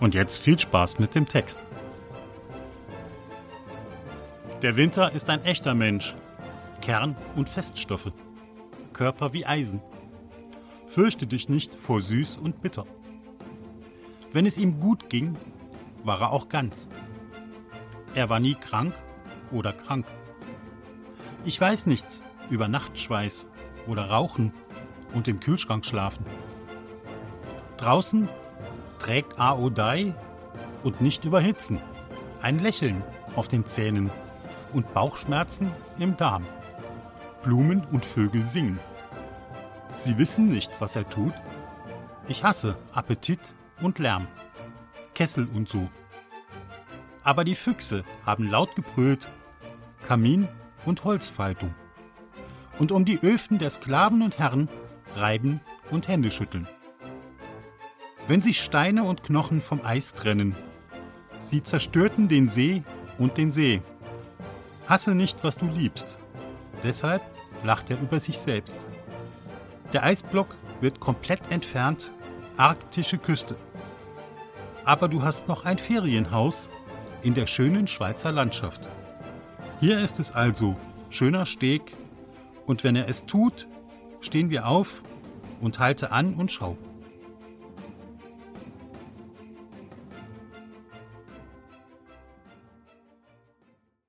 Und jetzt viel Spaß mit dem Text. Der Winter ist ein echter Mensch. Kern und Feststoffe. Körper wie Eisen. Fürchte dich nicht vor süß und bitter. Wenn es ihm gut ging, war er auch ganz. Er war nie krank oder krank. Ich weiß nichts über Nachtschweiß oder Rauchen und im Kühlschrank schlafen. Draußen trägt Aodai und nicht überhitzen. Ein Lächeln auf den Zähnen und Bauchschmerzen im Darm. Blumen und Vögel singen. Sie wissen nicht, was er tut. Ich hasse Appetit und Lärm, Kessel und so. Aber die Füchse haben laut gebrüllt, Kamin und Holzfaltung. Und um die Öfen der Sklaven und Herren reiben und Hände schütteln. Wenn sich Steine und Knochen vom Eis trennen, sie zerstörten den See und den See. Hasse nicht, was du liebst. Deshalb lacht er über sich selbst. Der Eisblock wird komplett entfernt, arktische Küste aber du hast noch ein Ferienhaus in der schönen Schweizer Landschaft. Hier ist es also schöner Steg, und wenn er es tut, stehen wir auf und halte an und schau.